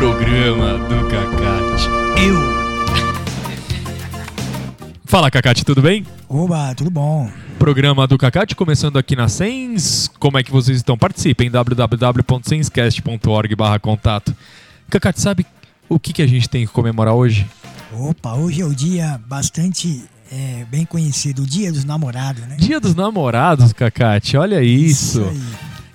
programa do Cacate. Eu. Fala, Cacate, tudo bem? Oba, tudo bom. Programa do Cacate começando aqui na Sens. Como é que vocês estão? Participem www.senscast.org barra contato. Cacate, sabe o que, que a gente tem que comemorar hoje? Opa, hoje é o dia bastante é, bem conhecido, o dia dos namorados, né? Dia dos namorados, Cacate, olha isso. aí.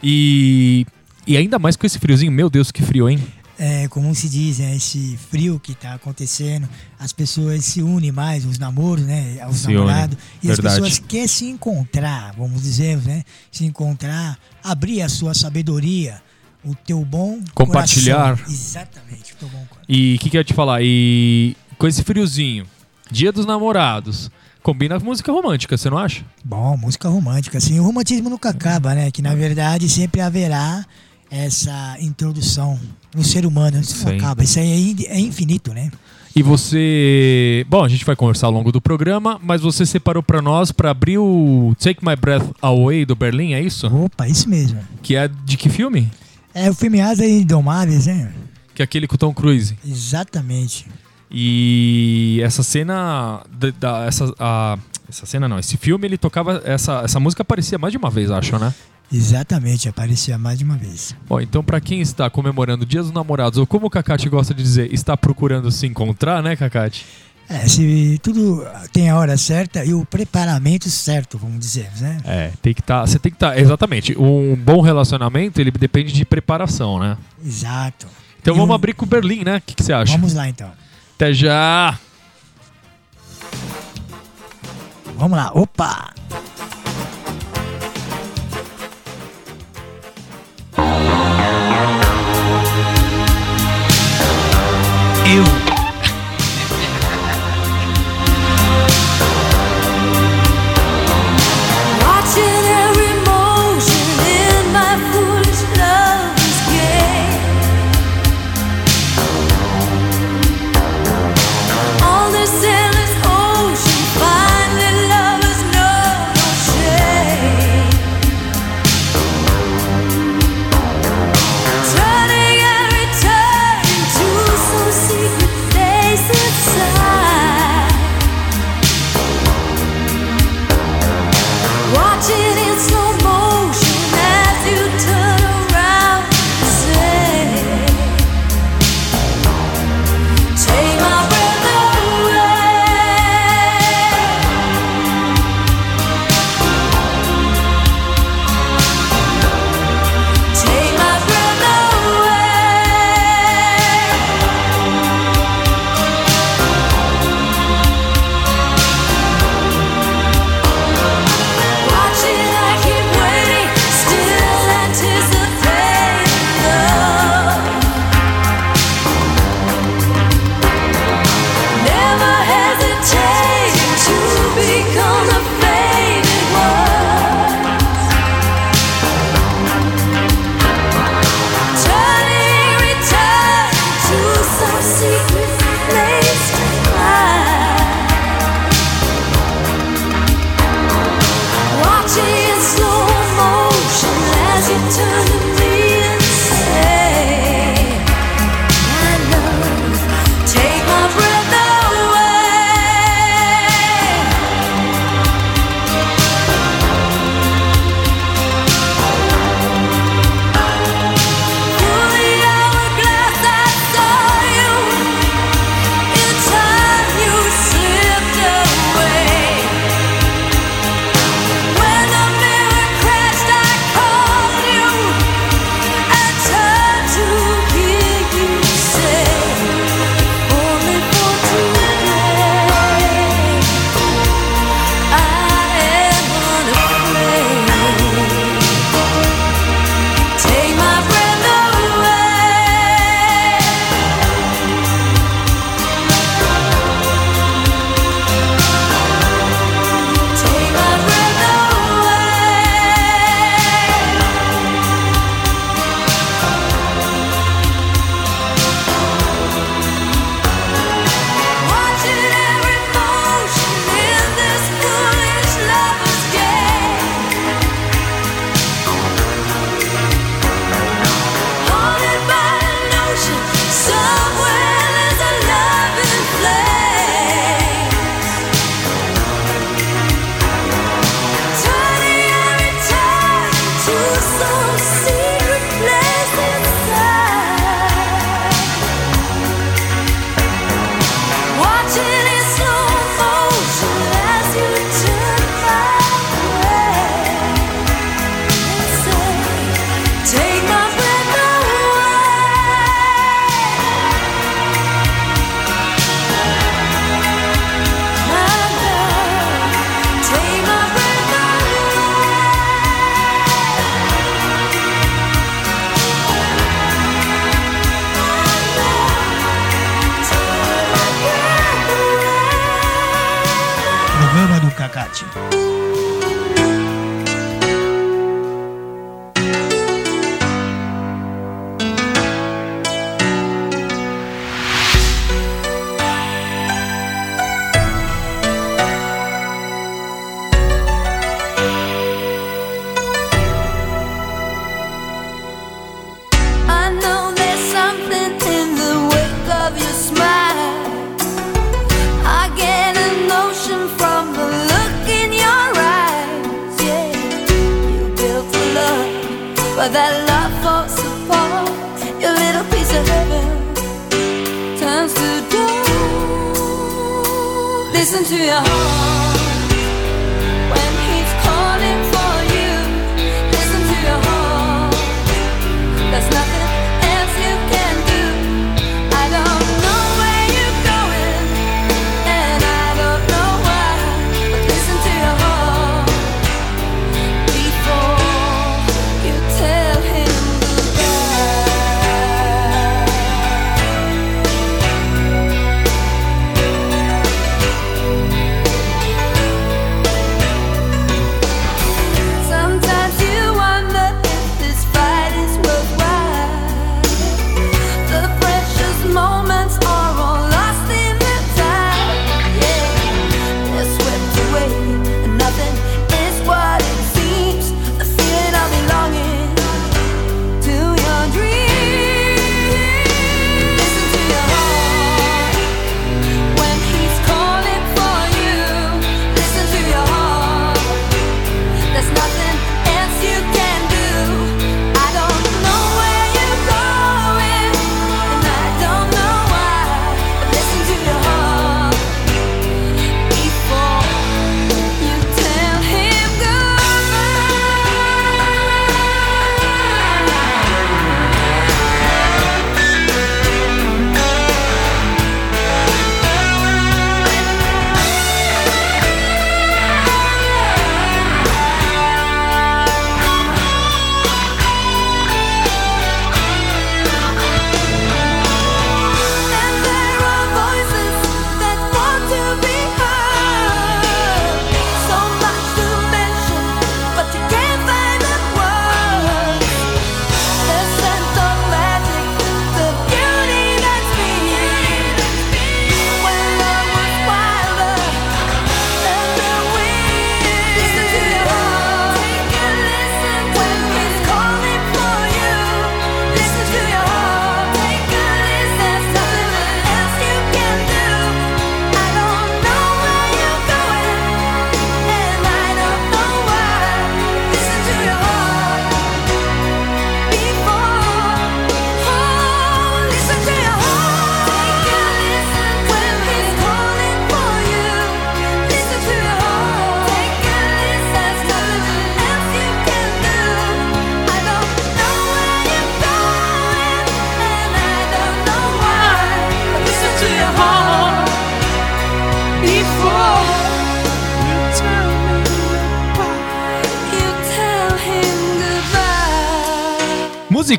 E, e ainda mais com esse friozinho, meu Deus, que frio, hein? É, como se diz, né, esse frio que tá acontecendo, as pessoas se unem mais, os namoros, né, aos Se namorados, e verdade. as pessoas querem se encontrar, vamos dizer, né, se encontrar, abrir a sua sabedoria, o teu bom Compartilhar. coração. Exatamente, o teu bom coração. E o que, que eu ia te falar? E com esse friozinho, dia dos namorados, combina com música romântica, você não acha? Bom, música romântica, assim, o romantismo nunca acaba, né? Que na verdade sempre haverá essa introdução no ser humano, isso não Sim. acaba, isso aí é é infinito, né? E você. Bom, a gente vai conversar ao longo do programa, mas você separou pra nós pra abrir o Take My Breath Away do Berlim, é isso? Opa, isso mesmo. Que é de que filme? É o filme Asas Indomáveis, né? Que é aquele com o Tom Cruise. Exatamente. E essa cena. Da, da- essa, a- essa cena não, esse filme ele tocava. Essa, essa música aparecia mais de uma vez, acho, né? Exatamente, aparecia mais de uma vez. Bom, então pra quem está comemorando o Dia dos Namorados, ou como o Cacate gosta de dizer, está procurando se encontrar, né, Cacate? É, se tudo tem a hora certa e o preparamento certo, vamos dizer, né? É, tem que estar. você tem que estar. exatamente. Um bom relacionamento, ele depende de preparação, né? Exato. Então E vamos um- abrir com o Berlim, né? O que, que você acha? Vamos lá então. Até já! Vamos lá. Opa! Eu.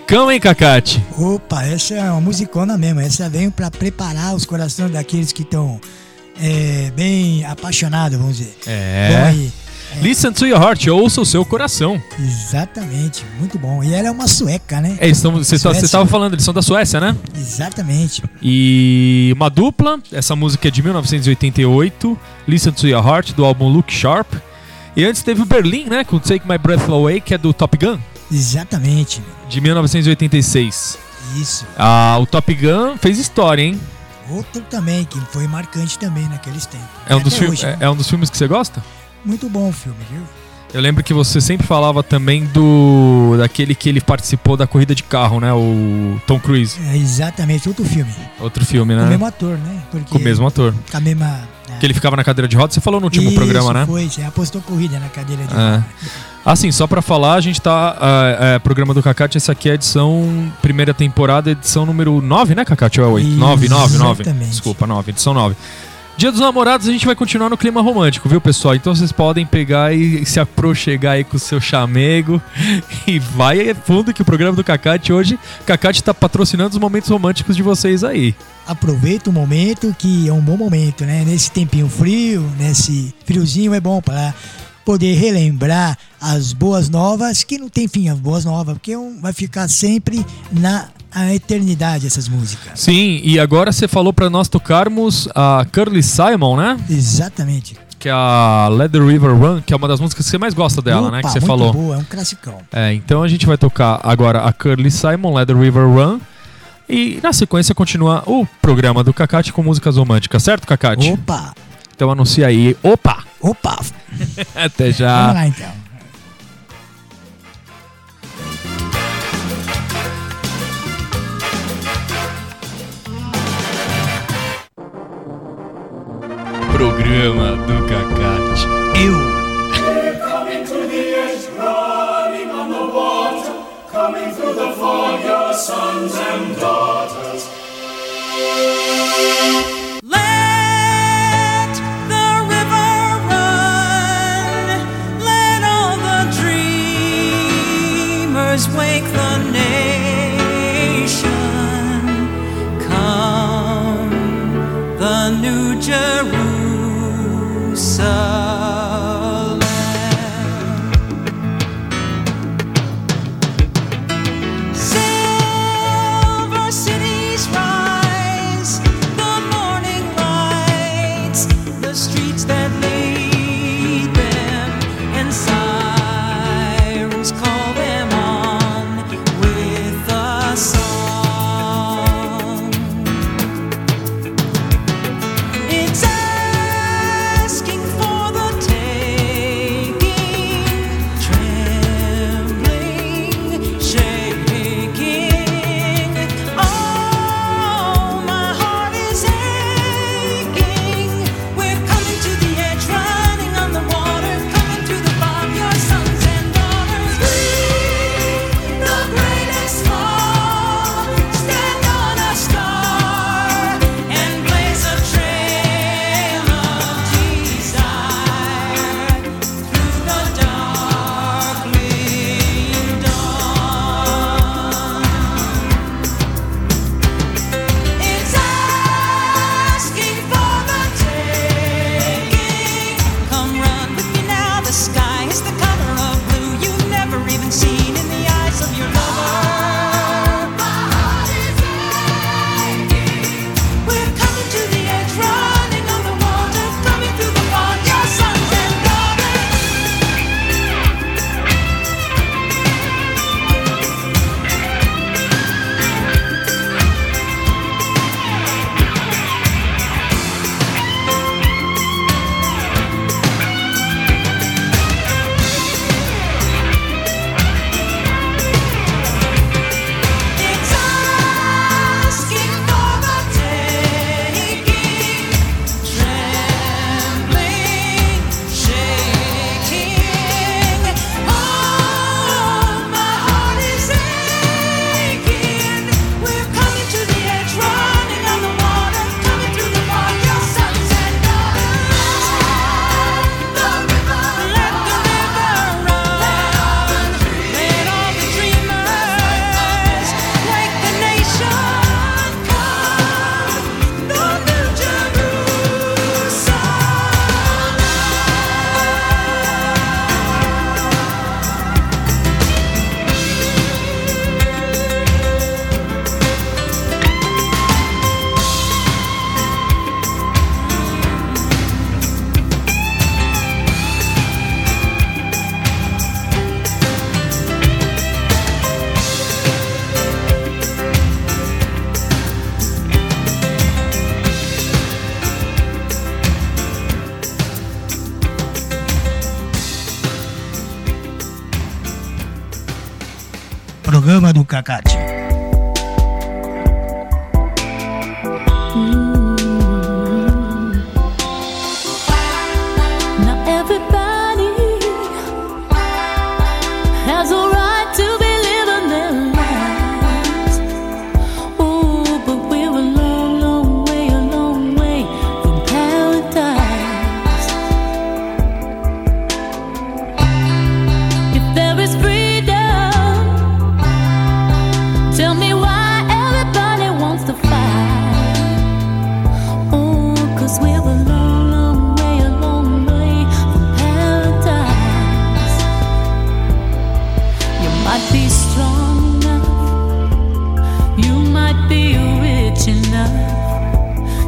Musicão, hein, Cacate? Opa, essa é uma musicona mesmo. Essa veio pra preparar os corações daqueles que estão é, bem apaixonados, vamos dizer. É. Bom, aí, Listen to your heart, ouça o seu coração. exatamente, muito bom. E ela é uma sueca, né? É, você estava falando, eles são da Suécia, né? Exatamente. E uma dupla, essa música é de 1988, Listen to Your Heart, do álbum Look Sharp. E antes teve o Berlim, né, com Take My Breath Away, que é do Top Gun, Exatamente. de 1986. Isso. Ah, o Top Gun fez história, hein? Outro também, que foi marcante também naqueles tempos. É um, dos hoje, é, né? é um dos filmes que você gosta? Muito bom o filme, viu? Eu lembro que você sempre falava também do daquele que ele participou da corrida de carro, né? O Tom Cruise. É exatamente, outro filme. Outro filme, Com o né? mesmo ator, né? Porque Com o mesmo ator. Com a mesma. é. Que ele ficava na cadeira de rodas. Você falou no último Isso, programa, né? Foi, você apostou corrida na cadeira de. É. Assim, só pra falar, a gente tá. ah, é, programa do Cacate, essa aqui é a edição. Primeira temporada, edição número 9, né, Cacate? Ou é 8? 9, 9, 9. Exatamente. Desculpa, 9, edição 9. Dia dos Namorados a gente vai continuar no clima romântico, viu, pessoal? Então vocês podem pegar e se aproxegar aí com o seu chamego e vai fundo que o programa do Cacate hoje, Cacate tá patrocinando os momentos românticos de vocês aí. Aproveita o momento que é um bom momento, né? Nesse tempinho frio, nesse friozinho é bom para poder relembrar as boas novas, que não tem fim as boas novas, porque um- vai ficar sempre na a eternidade essas músicas. Sim, e agora você falou pra nós tocarmos a Curly Simon, né? Exatamente. Que é a Let the River Run, que é uma das músicas que você mais gosta dela, né? Opa, Que você muito falou. boa, é um classicão. É, então a gente vai tocar agora a Curly Simon, Let the River Run. E na sequência continua o programa do Cacate com músicas românticas, certo, Cacate? Opa, Então anuncia aí. Opa! opa, Até vamos já. lá então. Programa do Cacate. Eu. Let new Jerusalem.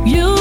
You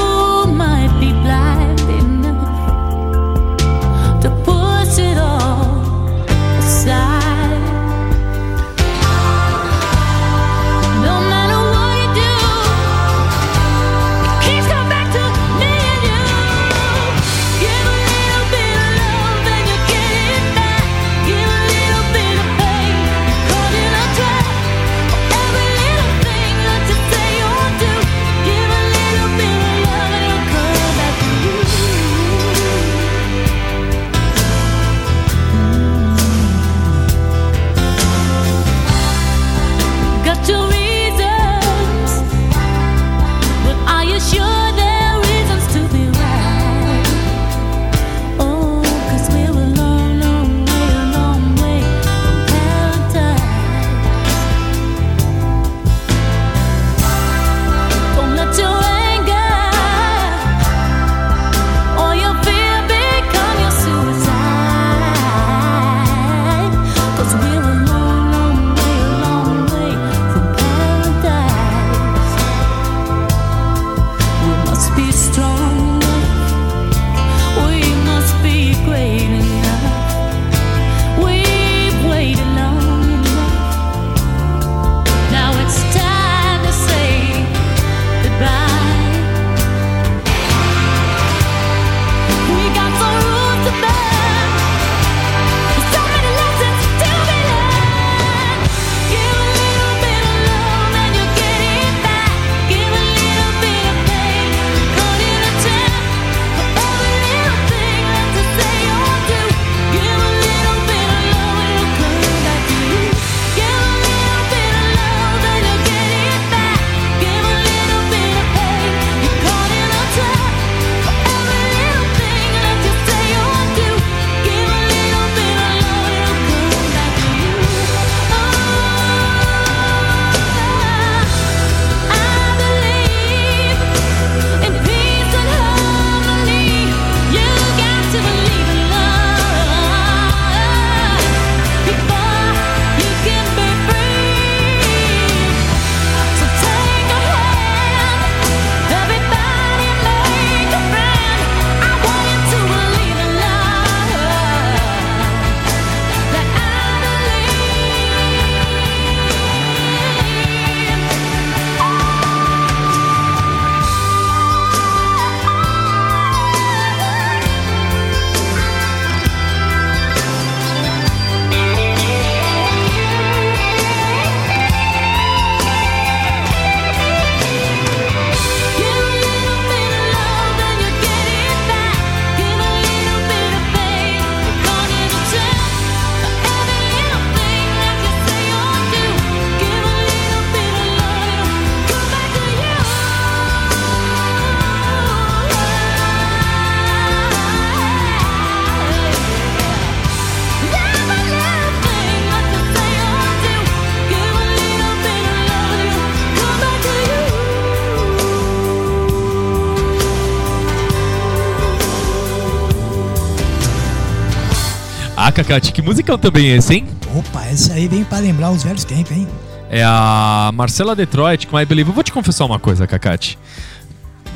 Ah, Cacate, que musicão também é esse, hein? Opa, essa aí vem pra lembrar os velhos tempos, hein? É a Marcela Detroit com I Believe. Eu vou te confessar uma coisa, Cacate.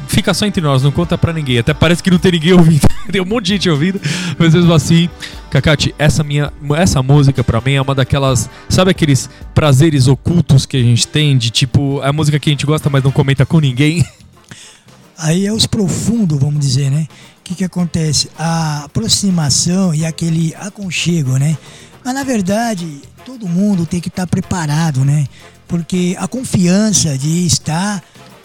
Fica só entre nós, não conta pra ninguém. Até parece que não tem ninguém ouvindo. tem um monte de gente ouvindo, mas mesmo assim, Cacate, essa minha essa música pra mim é uma daquelas, sabe aqueles prazeres ocultos que a gente tem de tipo, é a música que a gente gosta, mas não comenta com ninguém. Aí é os profundos, vamos dizer, né? Que, que acontece? A aproximação e aquele aconchego, né? Mas na verdade, todo mundo tem que estar preparado, né? Porque a confiança de estar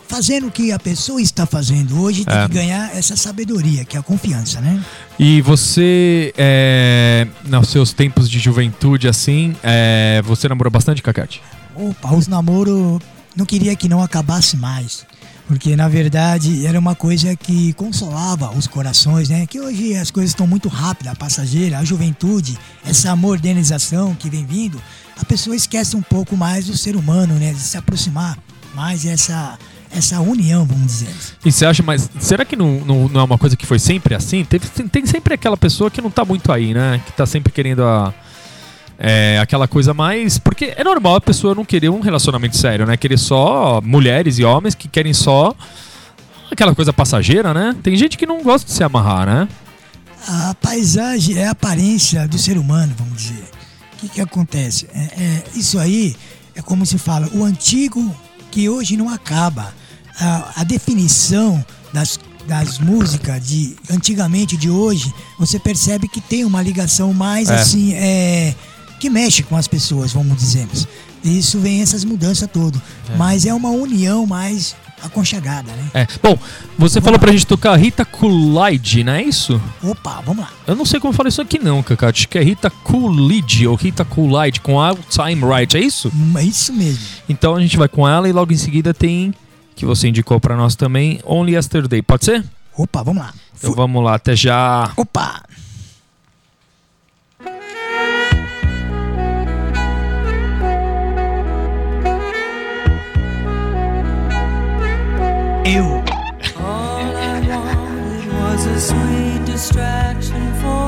fazendo o que a pessoa está fazendo hoje tem É. que ganhar essa sabedoria, que é a confiança, né? E você, é, nos seus tempos de juventude, assim, é, você namorou bastante, Cacate? Opa, os namoros não queria que não acabasse mais. Porque na verdade era uma coisa que consolava os corações, né? Que hoje as coisas estão muito rápidas, a passageira, a juventude, essa modernização que vem vindo, a pessoa esquece um pouco mais do ser humano, né? De se aproximar mais essa essa união, vamos dizer. E você acha, mas será que não, não, não é uma coisa que foi sempre assim? Teve, tem sempre aquela pessoa que não tá muito aí, né? Que tá sempre querendo a. É aquela coisa mais. Porque é normal a pessoa não querer um relacionamento sério, né? Querer só mulheres e homens que querem só aquela coisa passageira, né? Tem gente que não gosta de se amarrar, né? A paisagem é a aparência do ser humano, vamos dizer. O que, que acontece? É, é, isso aí é como se fala, o antigo que hoje não acaba. A, a definição das, das músicas de antigamente de hoje, você percebe que tem uma ligação mais É. assim, é, que mexe com as pessoas, vamos dizer. Isso vem essas mudanças todas. Mas é uma união mais aconchegada, né? É. Bom, você falou pra gente tocar Rita Coolidge, não é isso? Opa, vamos lá. Eu não sei como falar isso aqui não, Cacá. Acho que é Rita Coolidge ou Rita Coolidge com a Time Right, é isso? Hum, É isso mesmo. Então a gente vai com ela e logo em seguida tem que você indicou pra nós também, Only Yesterday. Pode ser? Opa, vamos lá. Então vamos lá, até já. Opa! Eu. All I wanted was a sweet distraction for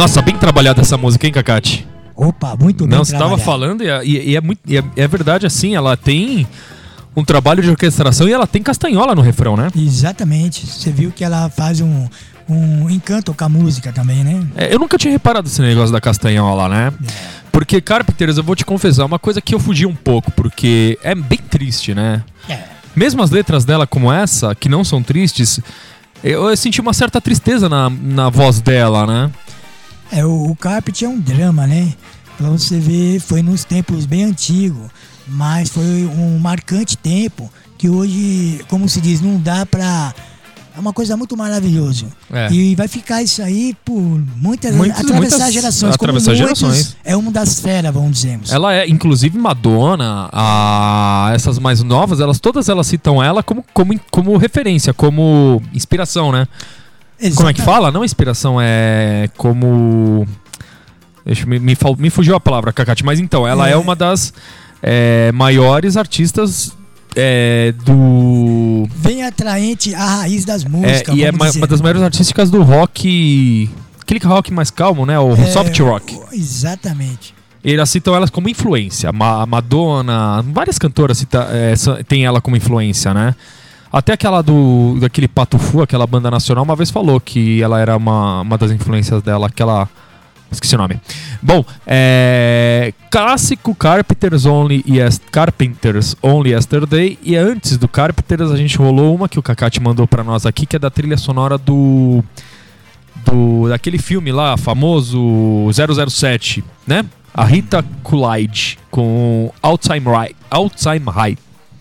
Nossa, bem trabalhada essa música, hein, Cacate? Opa, muito bem Não, você tava trabalhado. falando e, é- e- e é, muito, e é, é verdade assim, ela tem um trabalho de orquestração e ela tem castanhola no refrão, né? Exatamente. Você viu que ela faz um, um encanto com a música também, né? É, eu nunca tinha reparado esse negócio da castanhola, né? Porque Carpenters, eu vou te confessar, uma coisa que eu fugi um pouco, porque é bem triste, né? É. Mesmo as letras dela como essa, que não são tristes, eu, eu senti uma certa tristeza na, na voz dela, né? É, o, o Carpet é um drama, né? Pra você ver, foi nos tempos bem antigos, mas foi um marcante tempo que hoje, como se diz, não dá pra. É uma coisa muito maravilhosa. É. E vai ficar isso aí por muitas. Muitas- atravessar muitas- gerações. atravessar muitos, gerações. É uma das feras, vamos dizer. Ela é, inclusive, Madonna, a, essas mais novas, elas todas elas citam ela como, como, como referência, como inspiração, né? Como é que fala? Não inspiração, é como. Deixa me, me, me fugiu a palavra, Cacate. Mas então, ela é, É. uma das é, maiores artistas é, do. Bem atraente a raiz das É, músicas. e é vamos ma- dizer. uma das maiores artísticas do rock. Aquele rock mais calmo, né? O É, soft rock. Exatamente. Elas citam elas como influência. A Madonna, várias cantoras cita, é, tem ela como influência, né? Até aquela do daquele Pato Fu, aquela banda nacional, uma vez falou que ela era uma, uma das influências dela, aquela. Esqueci o nome. Bom, é. Clássico Carpenters Only, yes, Carpenters Only Yesterday. E antes do Carpenters, a gente rolou uma que o Kakati mandou pra nós aqui, que é da trilha sonora do. do daquele filme lá, famoso 007, né? A Rita Coolidge com Alzheimer High. High.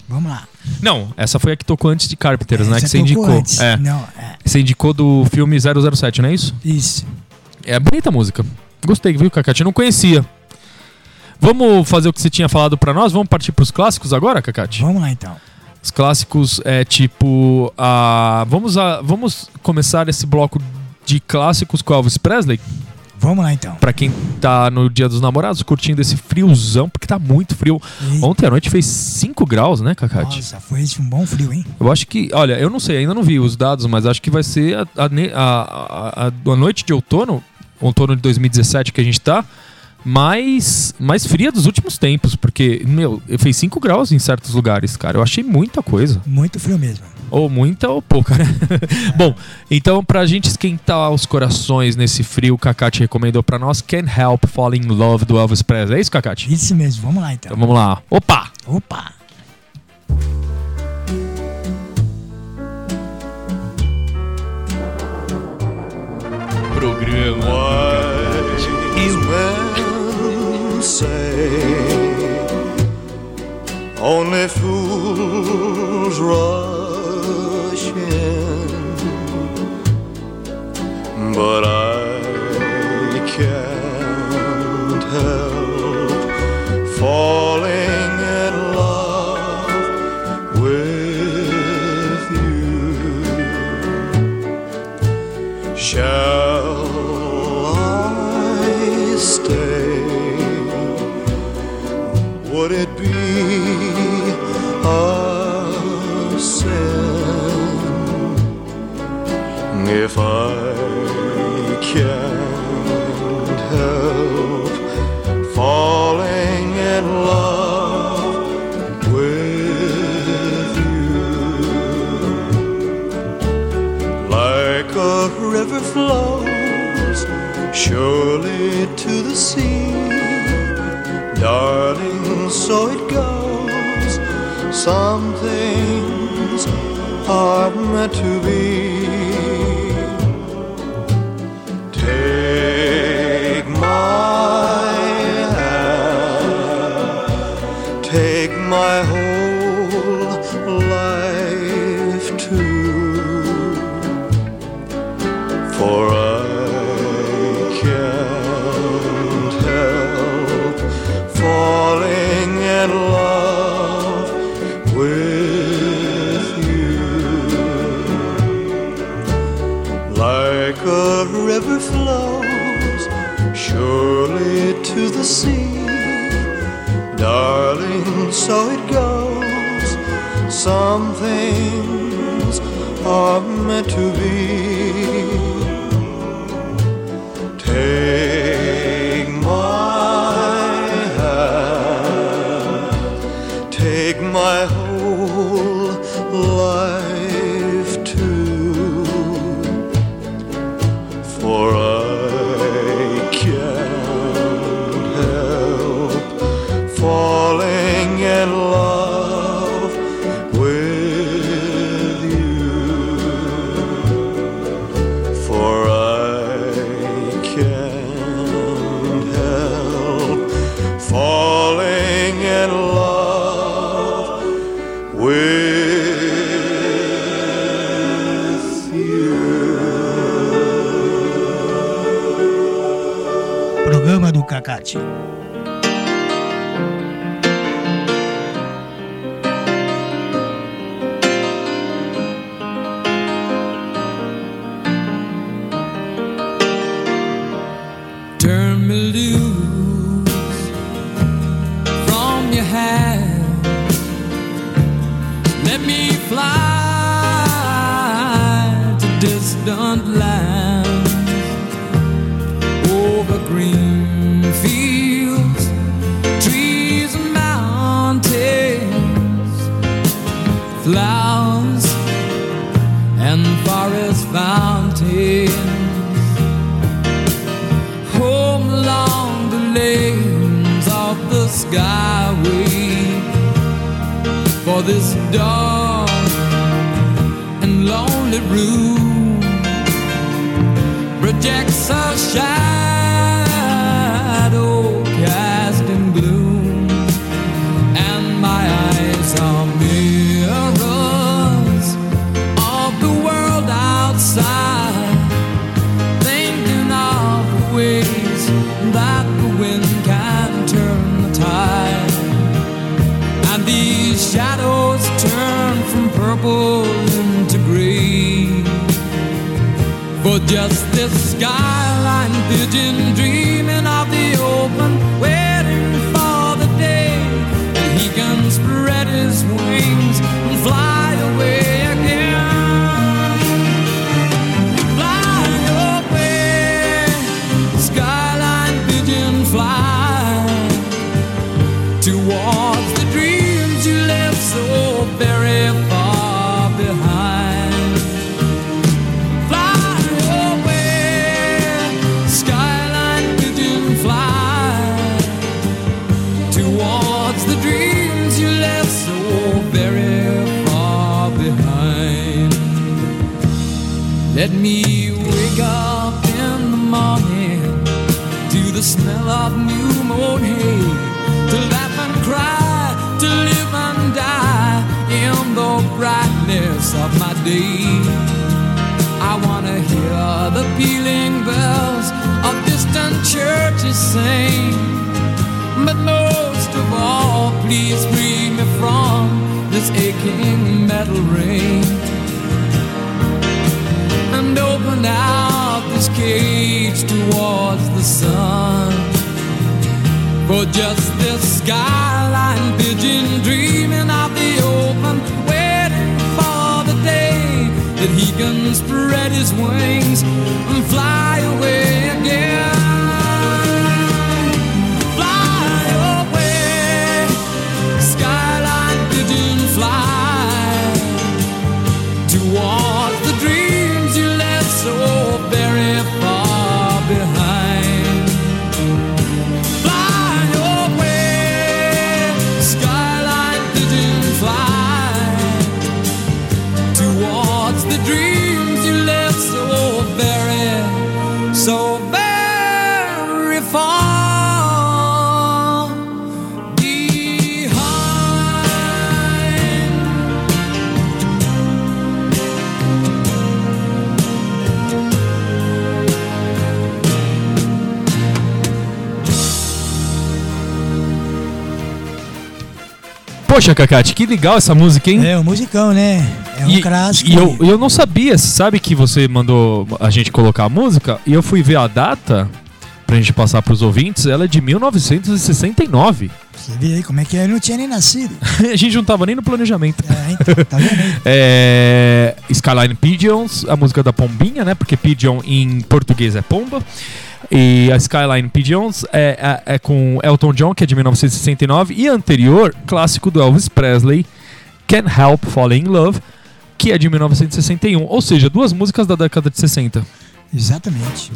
Vamos lá. Não, essa foi a que tocou antes de Carpenters, né? Essa Que você indicou. antes. É. Não, é. Você indicou do filme 007, não é isso? Isso. É bonita a música. Gostei, viu, Cacate? Eu não conhecia. Vamos fazer o que você tinha falado pra nós? Vamos partir pros clássicos agora, Cacate? Vamos lá então. Os clássicos é tipo. a vamos, a, vamos começar esse bloco de clássicos com Elvis Presley. Vamos lá então. Pra quem tá no Dia dos Namorados curtindo esse friozão, porque tá muito frio. E- Ontem à noite fez 5 graus, né, Cacate? Nossa, foi um bom frio, hein? Eu acho que, olha, eu não sei, ainda não vi os dados, mas acho que vai ser a, a, a, a- a noite de outono, outono de 2017 que a gente tá, mais, mais fria dos últimos tempos, porque, meu, fez 5 graus em certos lugares, cara. Eu achei muita coisa. Muito frio mesmo. Ou muita ou pouca, né? Bom, então pra gente esquentar os corações nesse frio, o Kakati recomendou pra nós Can't Help Falling in Love do Elvis Presley. É isso, Kakati? Isso mesmo, vamos lá então. Então vamos lá. Opa! Opa! Programa. Say only fools rush but I surely to the sea, darling, so it goes. Some things are meant to be. Are meant to be. Take my hand, take my whole life shadows turn from purple into gray. For just this skyline pigeon dreaming of the open, waiting for the day that he can spread his wings and fly away Let me wake up in the morning to the smell of new mown hay, to laugh and cry, to live and die in the brightness of my day. I wanna hear the pealing bells of distant churches sing but most of all, please free me from this aching metal ring and open out this cage towards the sun. For just this skyline pigeon dreaming of the open, waiting for the day that he can spread his wings and fly Poxa, Cacate, que legal essa música, hein? É um musicão, né? É um e, clássico. e eu, eu não sabia, sabe que você mandou a gente colocar a música e eu fui ver a data pra gente passar pros ouvintes, ela é de 1969. Você vê aí como é que é? Eu não tinha nem nascido. a gente não tava nem no planejamento. É, então, tá vendo aí? É, Skyline Pigeons, a música da Pombinha, né? Porque Pigeon em português é pomba. E a Skyline Pigeons é, é- é com Elton John, que é de 1969. E anterior, clássico do Elvis Presley, Can't Help Falling in Love, que é de 1961. Ou seja, duas músicas da década de 60. Exatamente.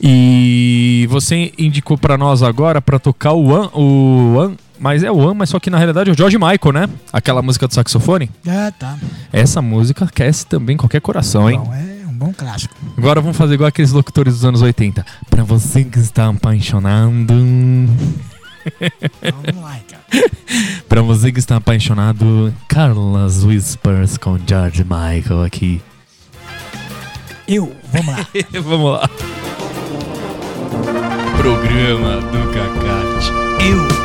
E você indicou pra nós agora pra tocar o One, o One, mas é o One, mas só que na realidade é o George Michael, né? Aquela música do saxofone. Ah, tá. Essa música aquece também qualquer coração, hein? Bom, é bom clássico. Agora vamos fazer igual aqueles locutores dos anos 80. Pra você que está apaixonado. Vamos lá, cara. Pra você que está apaixonado, Carlos Whispers com George Michael aqui. Eu, vamos lá. vamos lá. Programa do Cacate. Eu.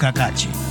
Cacate.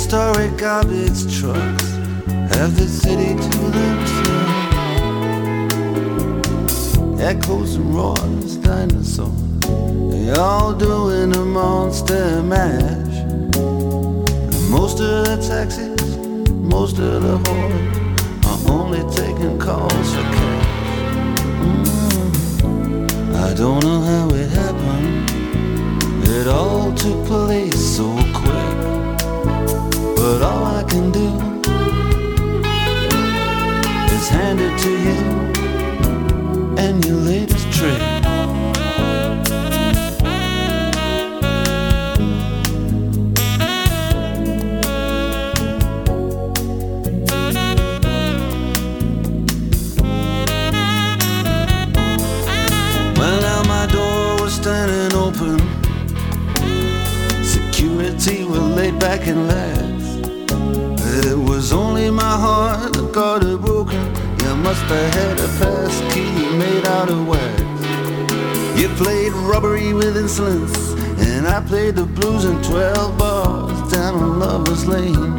Prehistoric garbage trucks have the city to themselves. Echoes and roars, dinosaurs, they all doing a monster mash. Most of the taxis, most of the whores are only taking calls for cash. Mm. I don't know how it happened. It all took place so can do is hand it to you and your latest trick. Well, now my door was standing open. Security were laid back and lax. Heart that got it broken. You must have had a pass key made out of wax. You played robbery with insolence, and I played the blues in 12 bars down on Lover's Lane.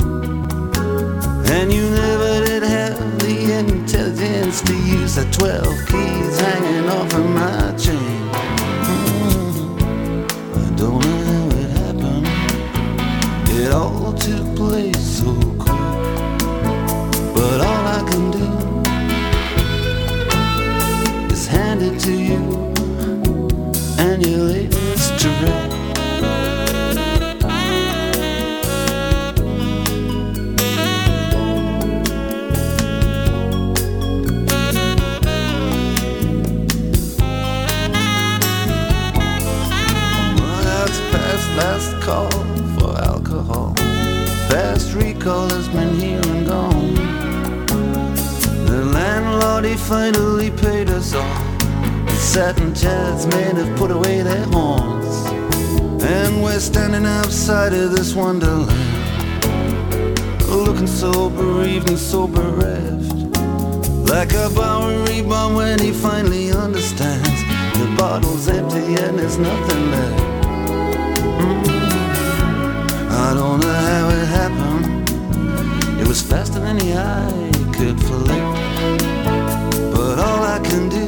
And you never did have the intelligence to use the 12 keys hanging off of my chain. Recall has been here and gone. The landlord, he finally paid us all. The satin chairs men have put away their horns. And we're standing outside of this wonderland. Looking so bereaved and so bereft. Like a Bowery bomb when he finally understands. The bottle's empty and there's nothing left. I don't know how it happened. It was faster than the eye could flick. But all I can do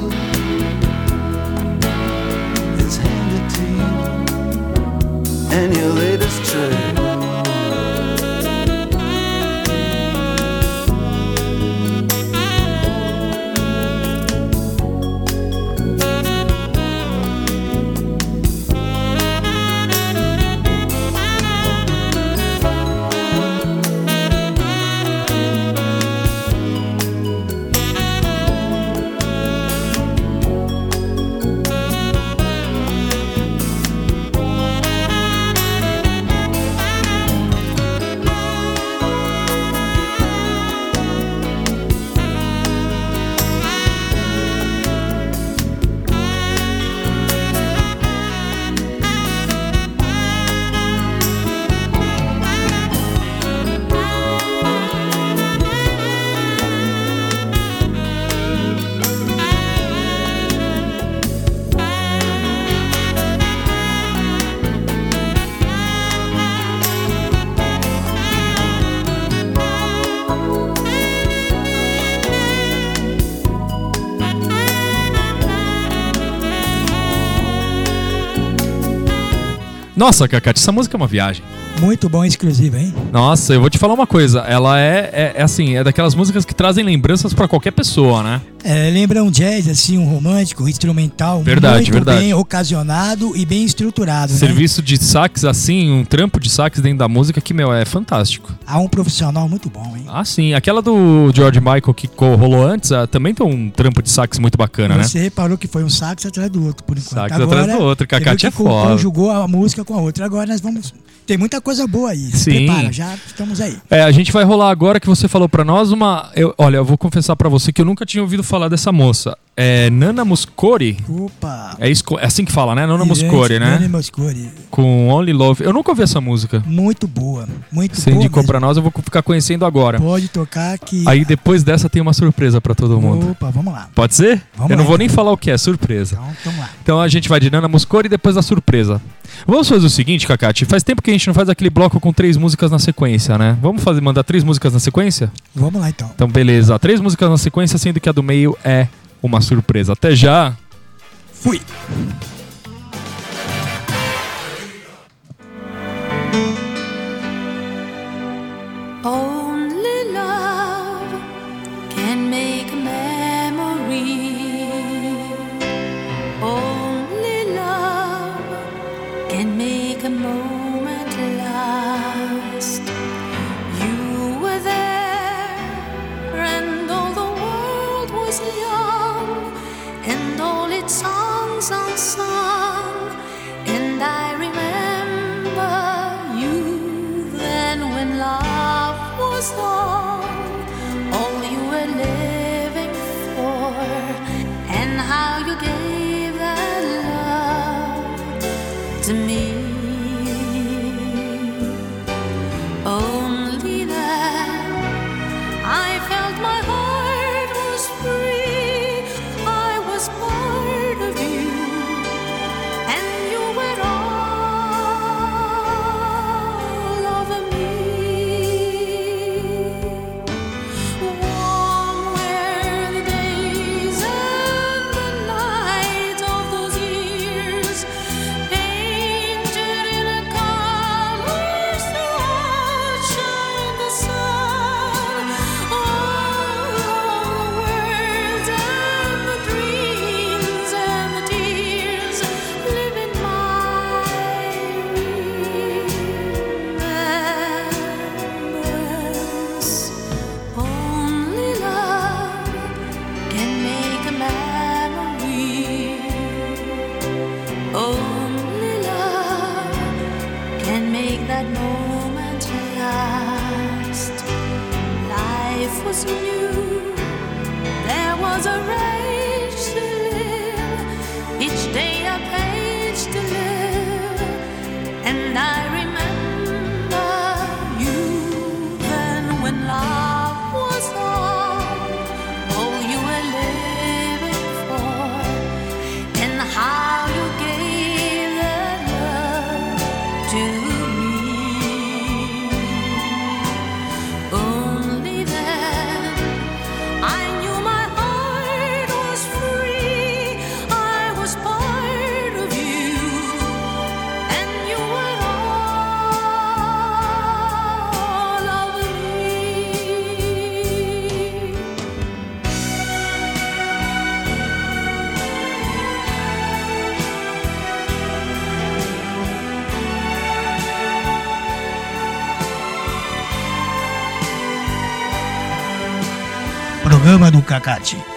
Nossa, Cacate, essa música é uma viagem. Muito bom exclusivo, hein? Nossa, eu vou te falar uma coisa. Ela é, é, é assim, é daquelas músicas que trazem lembranças pra qualquer pessoa, né? É, lembra um jazz, assim, um romântico, instrumental. Verdade, muito verdade. bem ocasionado e bem estruturado, né? Serviço de sax, assim, um trampo de sax dentro da música que, meu, é fantástico. Há um profissional muito bom, hein? Ah, sim. Aquela do George Michael que rolou antes, ah, também tem um trampo de sax muito bacana, né? Você reparou que foi um sax atrás do outro, por enquanto. Sax atrás do outro, você viu Cacate que é foda. Conjugou a música com a outra. Agora nós vamos... Tem muita coisa boa aí. Sim. prepara, já estamos aí. É, a gente vai rolar agora que você falou pra nós uma. eu- olha, eu vou confessar pra você que eu nunca tinha ouvido falar dessa moça. É Nana Muscori. Opa! É, isso, é assim que fala, né? Nana Muscori, né? Nana Muscori. Com Only Love. Eu nunca ouvi essa música. Muito boa. Muito Você boa indicou mesmo. pra nós, eu vou ficar conhecendo agora. Pode tocar que... Aí depois dessa tem uma surpresa pra todo mundo. Opa, vamos lá. Pode ser? Vamos eu não vou então. nem falar o que é, surpresa. Então, vamos lá. Então a gente vai de Nana Muscori e depois da surpresa. Vamos fazer o seguinte, Cacate. Faz tempo que a gente não faz aquele bloco com três músicas na sequência, né? Vamos fazer, mandar três músicas na sequência? Vamos lá, então. Então, beleza. Três músicas na sequência, sendo que a do meio é uma surpresa. Até já. Fui. Its songs unsung. And I remember you then when love was all, Programa do Cacate.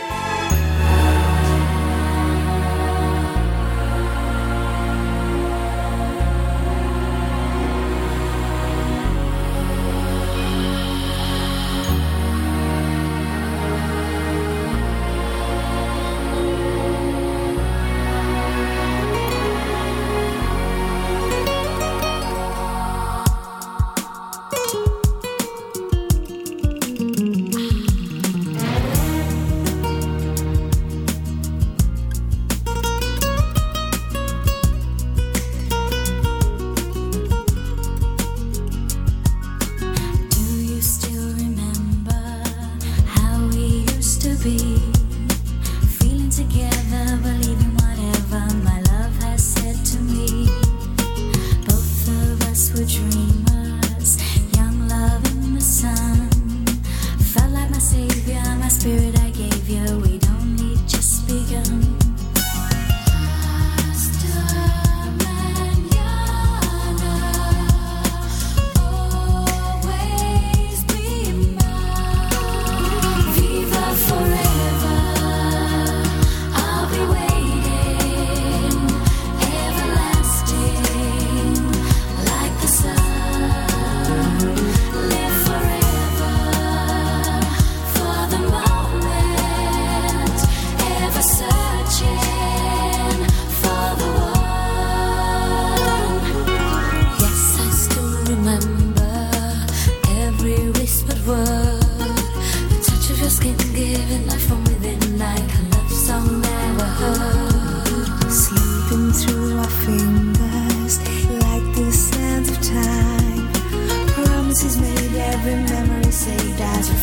Every memory saved as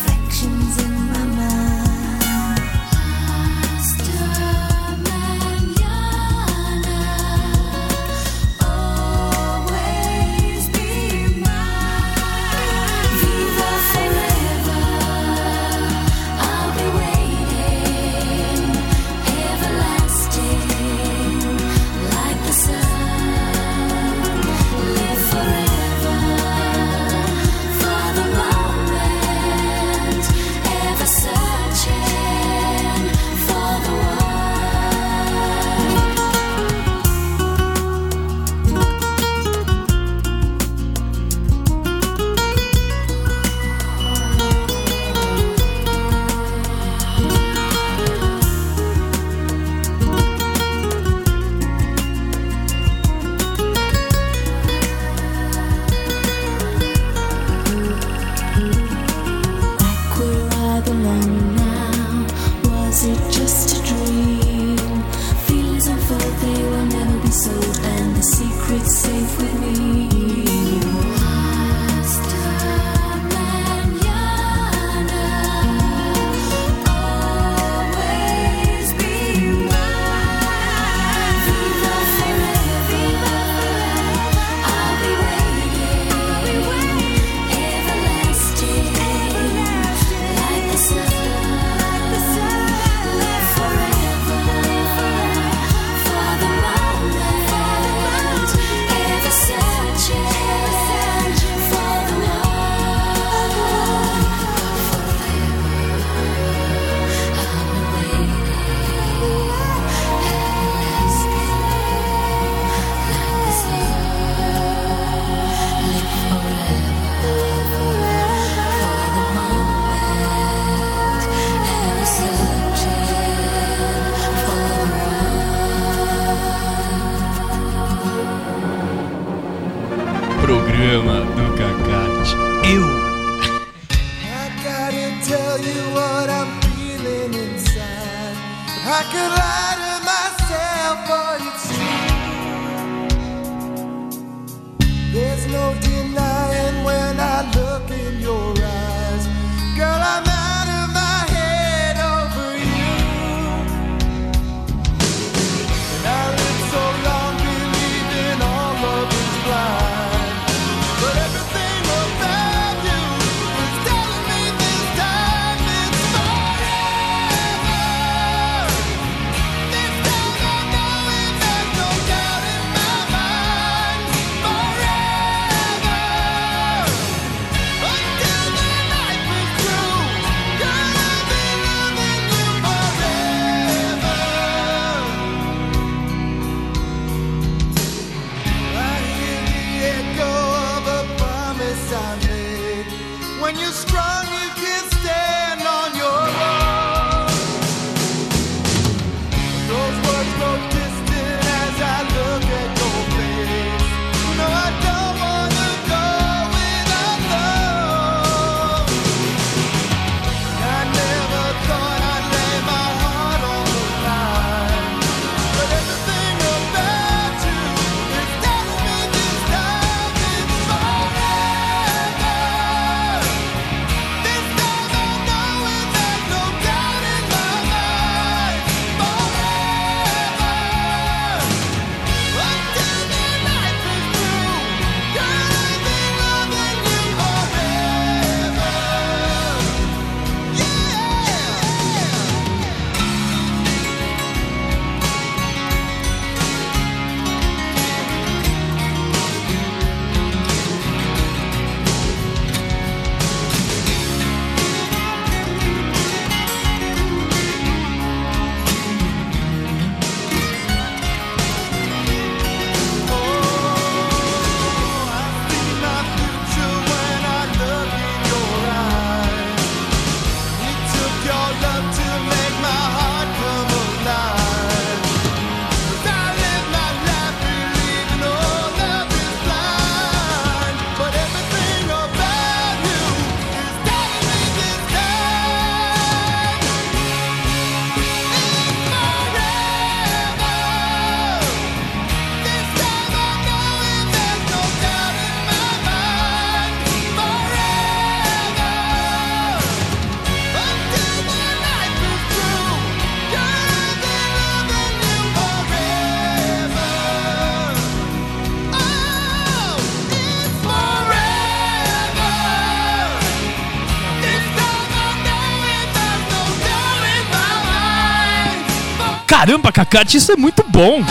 Caramba, Cacate, isso é muito bom.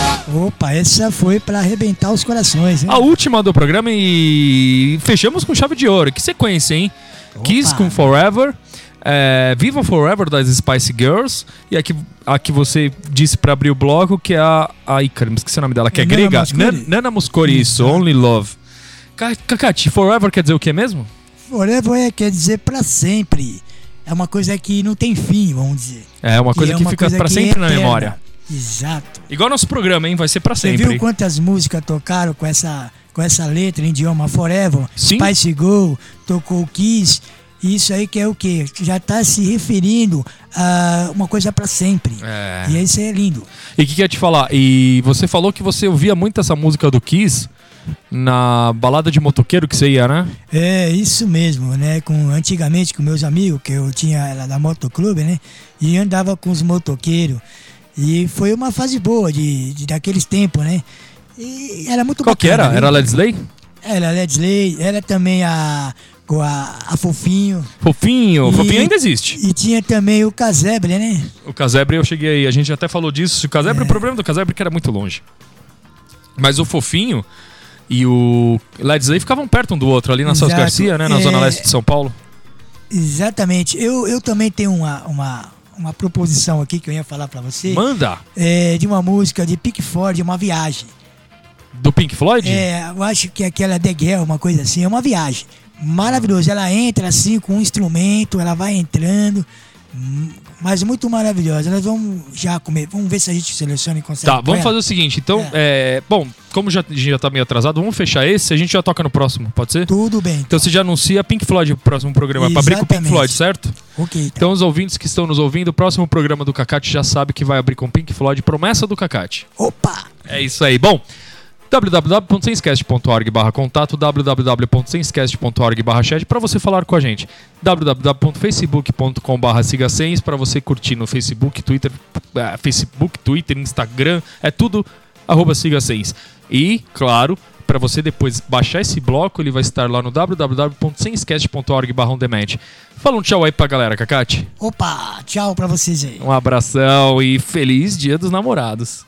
Opa, essa foi pra arrebentar os corações, hein? A última do programa e fechamos com chave de ouro. Que sequência, hein? Kiss com Forever, é, Viva Forever das Spice Girls e a que, a que você disse pra abrir o bloco, que é a. Ai, caramba, esqueci o nome dela, que é Nana grega. Nana Muscori, isso, Only Love. Ca- Cacate, Forever quer dizer o que mesmo? Forever é, quer dizer pra sempre. É uma coisa que não tem fim, vamos dizer. É uma coisa é que uma fica coisa pra que sempre é na memória. Exato. Igual nosso programa, hein? Vai ser pra Você sempre. viu quantas músicas tocaram com essa, com essa letra em idioma Forever? Sim. Spice Girl, tocou Kiss. Isso aí que é o quê? Já tá se referindo a uma coisa pra sempre. É. E isso é lindo. E o que, que eu ia te falar? E você falou que você ouvia muito essa música do Kiss na balada de motoqueiro que você ia, né? É, isso mesmo, né? Com, antigamente com meus amigos, que eu tinha ela da motoclube, né? E andava com os motoqueiros. E foi uma fase boa de, de daqueles tempos, né? E era muito Qual que bacana. era? viu? Era Led Slay? Era Led Slay, era também a, com a, a Fofinho. Fofinho. E- Fofinho ainda existe. E tinha também o Casebre, né? O Casebre eu cheguei aí, a gente até falou disso. O Casebre, É. o problema do Casebre é que era muito longe. Mas o Fofinho e o Led Slay ficavam perto um do outro, ali na Celso. Garcia, né? Na É. zona leste de São Paulo. Exatamente. Eu, eu também tenho uma, uma, uma proposição aqui que eu ia falar pra você. Manda! É, de uma música de Pink Floyd, uma viagem. Do Pink Floyd? É, eu acho que aquela The Girl, uma coisa assim, é uma viagem. Maravilhoso. Ela entra assim com um instrumento, ela vai entrando. Mas muito maravilhosa. Nós vamos já comer. Vamos ver se a gente seleciona e consegue. Tá, vamos fazer o seguinte, então, é, bom, como já, a gente já tá meio atrasado, vamos fechar esse, a gente já toca no próximo, pode ser? Tudo bem. Então você já anuncia Pink Floyd o próximo programa, pra abrir com o Pink. Floyd, certo? Ok, então. Então os ouvintes que estão nos ouvindo, o próximo programa do Cacate já sabe que vai abrir com Pink Floyd, promessa do Cacate. Opa! É isso aí. Bom, www.senscast.org barra contato, www.senscast.org barra chat para você falar com a gente. www.facebook.com barra siga Sens para você curtir no Facebook, Twitter, eh, Facebook, Twitter, Instagram, é tudo arroba siga Sens. E, claro, para você depois baixar esse bloco, ele vai estar lá no demand. Fala um tchau aí pra galera, Cacate. Opa! Tchau pra vocês aí. Um abração e feliz dia dos namorados.